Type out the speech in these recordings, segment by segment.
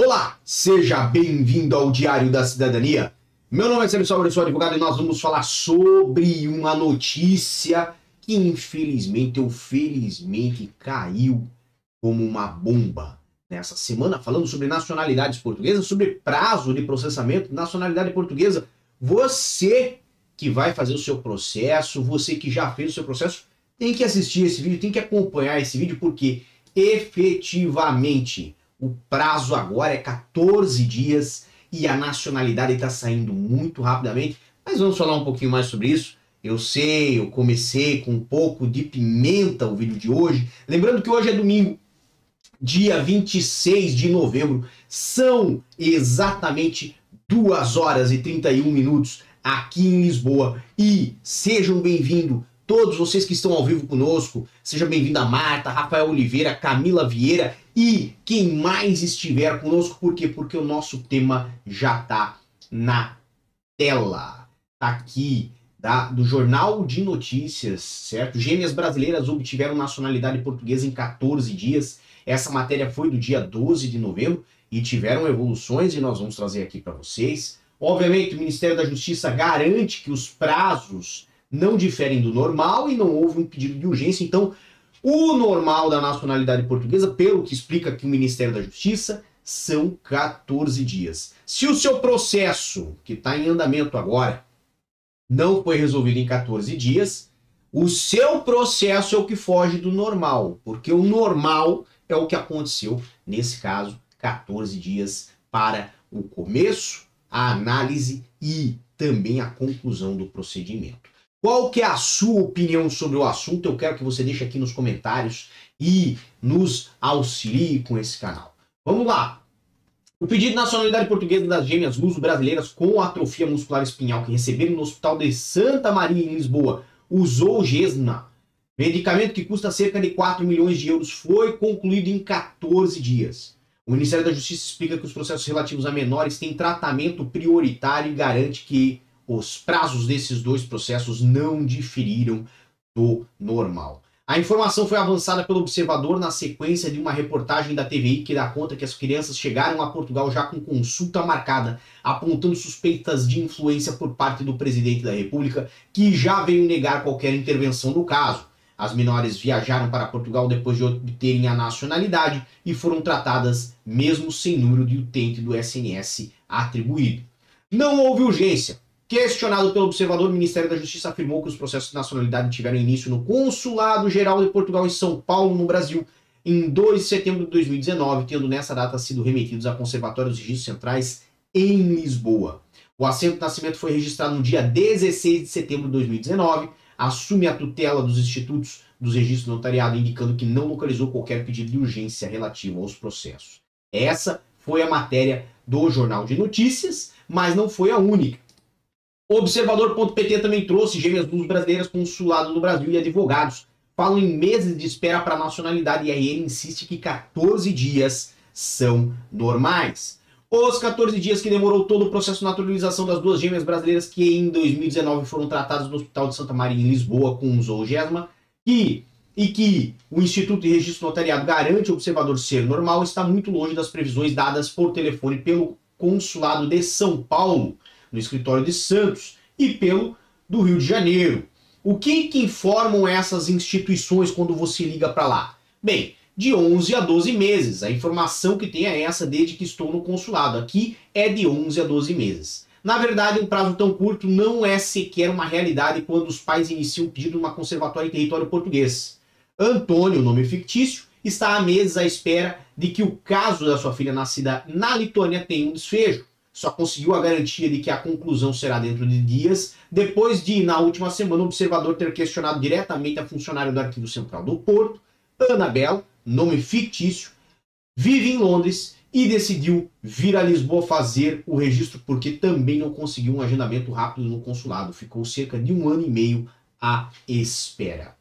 Olá, seja bem-vindo ao Diário da Cidadania. Meu nome é Sérgio Salvador, sou advogado e nós vamos falar sobre uma notícia que infelizmente ou felizmente caiu como uma bomba nessa semana, falando sobre nacionalidades portuguesas, sobre prazo de processamento, nacionalidade portuguesa. Você que vai fazer o seu processo, você que já fez o seu processo, tem que assistir esse vídeo, tem que acompanhar esse vídeo, porque efetivamente o prazo agora é 14 dias e a nacionalidade está saindo muito rapidamente. Mas vamos falar um pouquinho mais sobre isso. Eu sei, eu comecei com um pouco de pimenta o vídeo de hoje. Lembrando que hoje é domingo, dia 26 de novembro. São exatamente 2 horas e 31 minutos aqui em Lisboa. E sejam bem-vindos todos vocês que estão ao vivo conosco. Seja bem-vindo a Marta, Rafael Oliveira, Camila Vieira e quem mais estiver conosco. Por quê? Porque o nosso tema já está na tela. Tá aqui da, do Jornal de Notícias, certo? Gêmeas brasileiras obtiveram nacionalidade portuguesa em 14 dias. Essa matéria foi do dia 12 de novembro e tiveram evoluções e nós vamos trazer aqui para vocês. Obviamente, o Ministério da Justiça garante que os prazos não diferem do normal e não houve um pedido de urgência. Então, o normal da nacionalidade portuguesa, pelo que explica aqui o Ministério da Justiça, são 14 dias. Se o seu processo, que está em andamento agora, não foi resolvido em 14 dias, o seu processo é o que foge do normal, porque o normal é o que aconteceu, nesse caso, 14 dias para o começo, a análise e também a conclusão do procedimento. Qual que é a sua opinião sobre o assunto? Eu quero que você deixe aqui nos comentários e nos auxilie com esse canal. Vamos lá! O pedido de nacionalidade portuguesa das gêmeas luso-brasileiras com atrofia muscular espinhal que receberam no Hospital de Santa Maria, em Lisboa, usou Gesna, medicamento que custa cerca de 4 milhões de euros, foi concluído em 14 dias. O Ministério da Justiça explica que os processos relativos a menores têm tratamento prioritário e garante que os prazos desses dois processos não diferiram do normal. A informação foi avançada pelo observador na sequência de uma reportagem da TVI que dá conta que as crianças chegaram a Portugal já com consulta marcada, apontando suspeitas de influência por parte do presidente da República, que já veio negar qualquer intervenção no caso. As menores viajaram para Portugal depois de obterem a nacionalidade e foram tratadas mesmo sem número de utente do SNS atribuído. Não houve urgência. Questionado pelo observador, o Ministério da Justiça afirmou que os processos de nacionalidade tiveram início no Consulado Geral de Portugal em São Paulo, no Brasil, em 2 de setembro de 2019, tendo nessa data sido remetidos à Conservatório dos Registros Centrais em Lisboa. O assento de nascimento foi registrado no dia 16 de setembro de 2019 assume a tutela dos institutos dos registros notariado, indicando que não localizou qualquer pedido de urgência relativo aos processos. Essa foi a matéria do Jornal de Notícias, mas não foi a única. Observador.pt também trouxe gêmeas luz brasileiras consulado no Brasil e advogados falam em meses de espera para nacionalidade e aí ele insiste que 14 dias são normais. Os 14 dias que demorou todo o processo de naturalização das duas gêmeas brasileiras que em 2019 foram tratadas no Hospital de Santa Maria em Lisboa com zoongesma e, e que o Instituto de Registro Notariado garante o observador ser normal está muito longe das previsões dadas por telefone pelo Consulado de São Paulo, no escritório de Santos e pelo do Rio de Janeiro. O que, que informam essas instituições quando você liga para lá? Bem, de 11 a 12 meses. A informação que tem é essa desde que estou no consulado. Aqui é de 11 a 12 meses. Na verdade, um prazo tão curto não é sequer uma realidade quando os pais iniciam o pedido numa conservatória em território português. Antônio, nome fictício, está há meses à espera de que o caso da sua filha nascida na Lituânia tenha um desfecho. Só conseguiu a garantia de que a conclusão será dentro de dias, depois de, na última semana, o observador ter questionado diretamente a funcionária do Arquivo Central do Porto, Anabela, nome fictício, vive em Londres e decidiu vir a Lisboa fazer o registro porque também não conseguiu um agendamento rápido no consulado. Ficou cerca de um ano e meio à espera.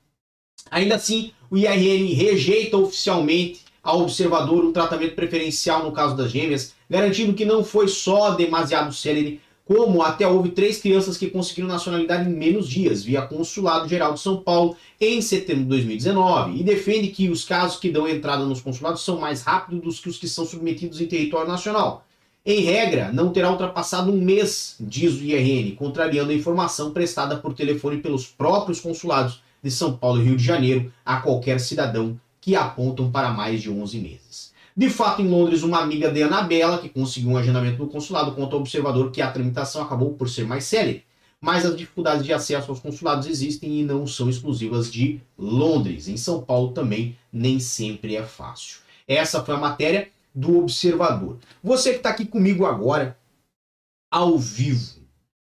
Ainda assim, o IRN rejeita oficialmente ao observador um tratamento preferencial no caso das gêmeas, garantindo que não foi só demasiado célere como até houve três crianças que conseguiram nacionalidade em menos dias, via Consulado Geral de São Paulo, em setembro de 2019, e defende que os casos que dão entrada nos consulados são mais rápidos do que os que são submetidos em território nacional. Em regra, não terá ultrapassado um mês, diz o IRN, contrariando a informação prestada por telefone pelos próprios consulados de São Paulo e Rio de Janeiro a qualquer cidadão que apontam para mais de 11 meses. De fato, em Londres, uma amiga de Anabela, que conseguiu um agendamento no consulado, conta ao observador que a tramitação acabou por ser mais célere, mas as dificuldades de acesso aos consulados existem e não são exclusivas de Londres. Em São Paulo também nem sempre é fácil. Essa foi a matéria do observador. Você que está aqui comigo agora, ao vivo,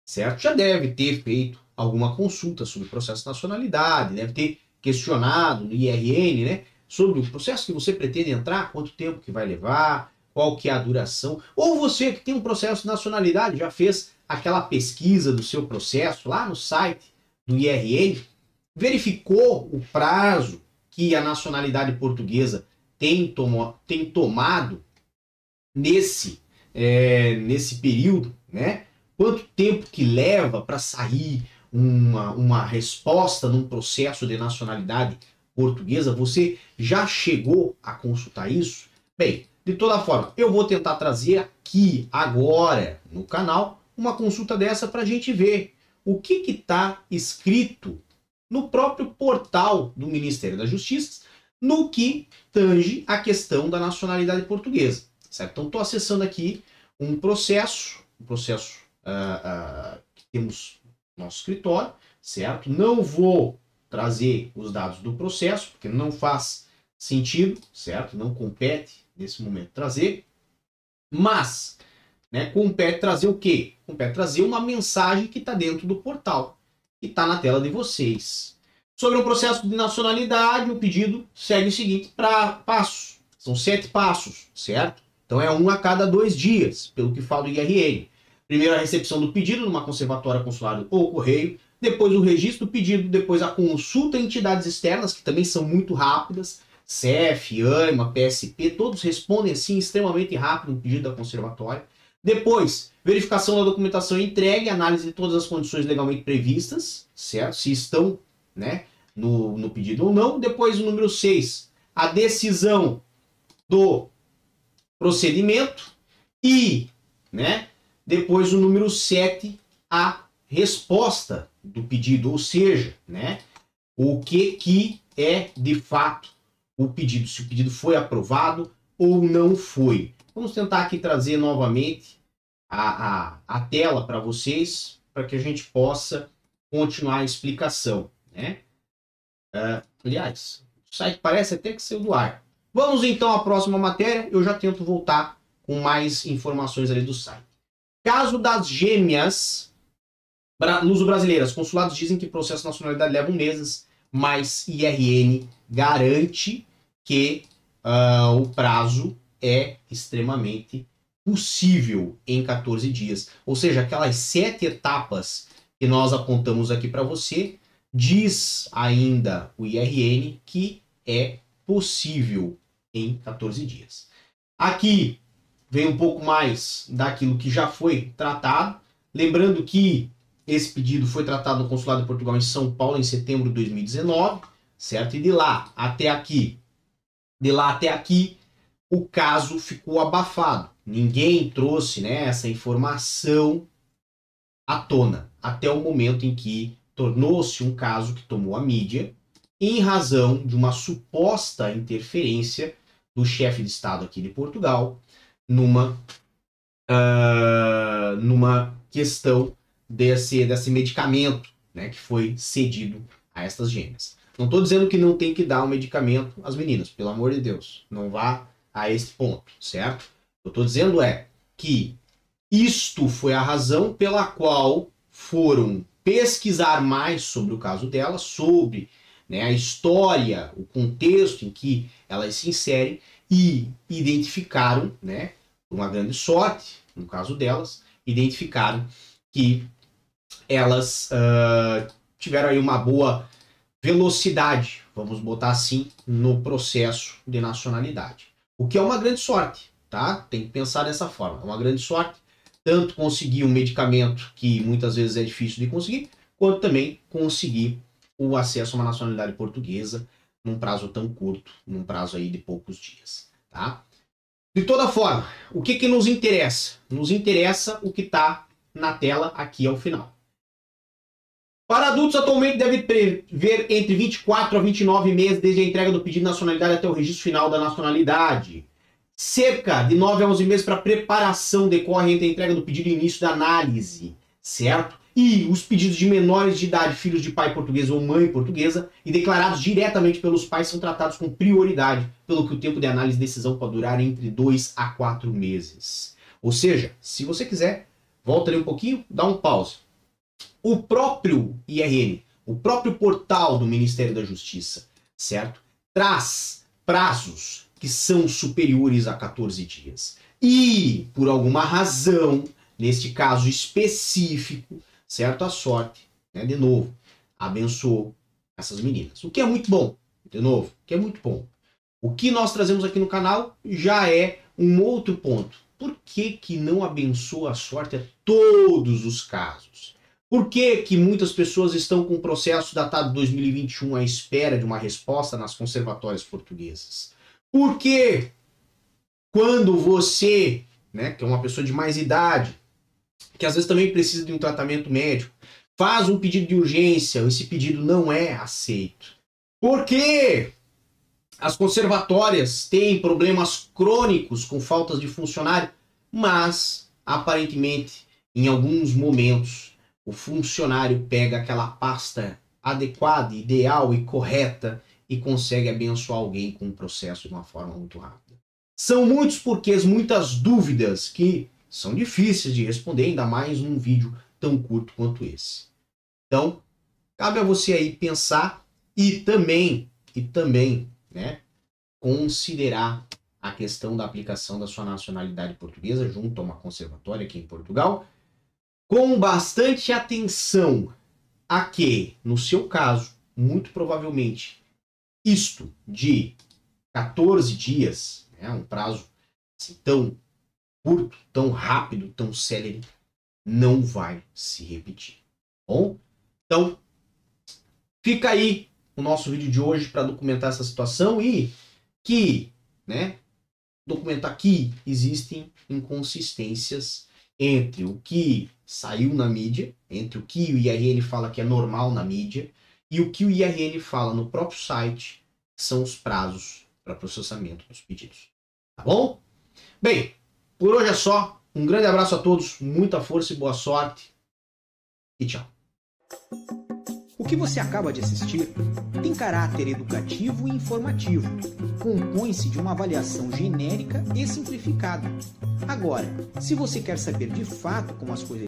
certo? Já deve ter feito alguma consulta sobre o processo de nacionalidade, deve ter questionado no IRN, né? Sobre o processo que você pretende entrar, quanto tempo que vai levar, qual que é a duração. Ou você que tem um processo de nacionalidade, já fez aquela pesquisa do seu processo lá no site do IRN, verificou o prazo que a nacionalidade portuguesa tem, tomo, tem tomado nesse, é, nesse período, né? Quanto tempo que leva para sair uma, uma resposta num processo de nacionalidade portuguesa? Você já chegou a consultar isso? Bem, de toda forma, eu vou tentar trazer aqui agora no canal uma consulta dessa para a gente ver o que está escrito no próprio portal do Ministério da Justiça no que tange a questão da nacionalidade portuguesa. Certo? Então, estou acessando aqui um processo, um processo uh, uh, que temos no nosso escritório, certo? Não vou trazer os dados do processo, porque não faz sentido, certo? Não compete nesse momento trazer, mas né, compete trazer o quê? Compete trazer uma mensagem que está dentro do portal, que está na tela de vocês. Sobre o processo de nacionalidade, o pedido segue o seguinte para passos. São sete passos, certo? Então é um a cada dois dias, pelo que fala o IRN. Primeiro a recepção do pedido numa conservatória consular ou correio, depois o registro do pedido, depois a consulta em entidades externas, que também são muito rápidas, CEF, ANIMA, PSP, todos respondem assim extremamente rápido no pedido da conservatória. Depois, verificação da documentação entregue, análise de todas as condições legalmente previstas, certo? Se estão né, no, no pedido ou não. Depois, o número 6, a decisão do procedimento. E, né, depois, o número 7, a resposta do pedido, ou seja, né, o que, que é de fato o pedido, se o pedido foi aprovado ou não foi. Vamos tentar aqui trazer novamente a, a, a tela para vocês, para que a gente possa continuar a explicação. Né? Uh, aliás, o site parece até que saiu do ar. Vamos então à próxima matéria. Eu já tento voltar com mais informações ali do site. Caso das gêmeas luso-brasileiras. Consulados dizem que o processo de nacionalidade leva meses, mas IRN garante que uh, o prazo é extremamente possível em 14 dias. Ou seja, aquelas sete etapas que nós apontamos aqui para você, Diz ainda o IRN que é possível em 14 dias. Aqui vem um pouco mais daquilo que já foi tratado. Lembrando que esse pedido foi tratado no Consulado de Portugal em São Paulo em setembro de 2019, certo? E de lá até aqui, de lá até aqui, o caso ficou abafado. Ninguém trouxe né, essa informação à tona até o momento em que tornou-se um caso que tomou a mídia em razão de uma suposta interferência do chefe de Estado aqui de Portugal numa, uh, numa questão desse, desse medicamento né, que foi cedido a estas gêmeas. Não estou dizendo que não tem que dar o um medicamento às meninas, pelo amor de Deus, não vá a esse ponto, certo? O que eu estou dizendo é que isto foi a razão pela qual foram pesquisar mais sobre o caso dela, sobre né, a história, o contexto em que elas se inserem e identificaram, né, uma grande sorte, no caso delas, identificaram que elas uh, tiveram aí uma boa velocidade, vamos botar assim, no processo de nacionalidade. O que é uma grande sorte, tá? Tem que pensar dessa forma. É uma grande sorte tanto conseguir um medicamento que muitas vezes é difícil de conseguir, quanto também conseguir o acesso a uma nacionalidade portuguesa num prazo tão curto, num prazo aí de poucos dias, tá? De toda forma, o que que nos interessa? Nos interessa o que está na tela aqui ao final. Para adultos, atualmente deve prever entre 24 a 29 meses desde a entrega do pedido de nacionalidade até o registro final da nacionalidade. Cerca de 9 a 11 meses para preparação decorre entre a entrega do pedido e início da análise, certo? E os pedidos de menores de idade, filhos de pai português ou mãe portuguesa, e declarados diretamente pelos pais, são tratados com prioridade, pelo que o tempo de análise e decisão pode durar entre 2 a 4 meses. Ou seja, se você quiser, volta ali um pouquinho, dá um pause. O próprio IRN, o próprio portal do Ministério da Justiça, certo? Traz prazos que são superiores a 14 dias. E, por alguma razão, neste caso específico, certo? A sorte, né? de novo, abençoou essas meninas. O que é muito bom, de novo, o que é muito bom. O que nós trazemos aqui no canal já é um outro ponto. Por que, que não abençoa a sorte a todos os casos? Por que, que muitas pessoas estão com o processo datado de 2021 à espera de uma resposta nas conservatórias portuguesas? Por que quando você, né, que é uma pessoa de mais idade, que às vezes também precisa de um tratamento médico, faz um pedido de urgência, esse pedido não é aceito. Por quê? As conservatórias têm problemas crônicos com faltas de funcionário, mas aparentemente, em alguns momentos, o funcionário pega aquela pasta adequada, ideal e correta e consegue abençoar alguém com o processo de uma forma muito rápida. São muitos porquês, muitas dúvidas que são difíceis de responder, ainda mais num vídeo tão curto quanto esse. Então, cabe a você aí pensar e também, e também, né, considerar a questão da aplicação da sua nacionalidade portuguesa junto a uma conservatória aqui em Portugal, com bastante atenção a que, no seu caso, muito provavelmente, isto de 14 dias, né, um prazo assim, tão curto, tão rápido, tão célere, não vai se repetir. Bom, então fica aí o nosso vídeo de hoje para documentar essa situação e que, né, documentar que existem inconsistências entre o que saiu na mídia, entre o que o IRN fala que é normal na mídia e o que o IRN fala no próprio site são os prazos para processamento dos pedidos. Tá bom? Bem, por hoje é só. Um grande abraço a todos, muita força e boa sorte. E tchau. O que você acaba de assistir tem caráter educativo e informativo. Compõe-se de uma avaliação genérica e simplificada. Agora, se você quer saber de fato como as coisas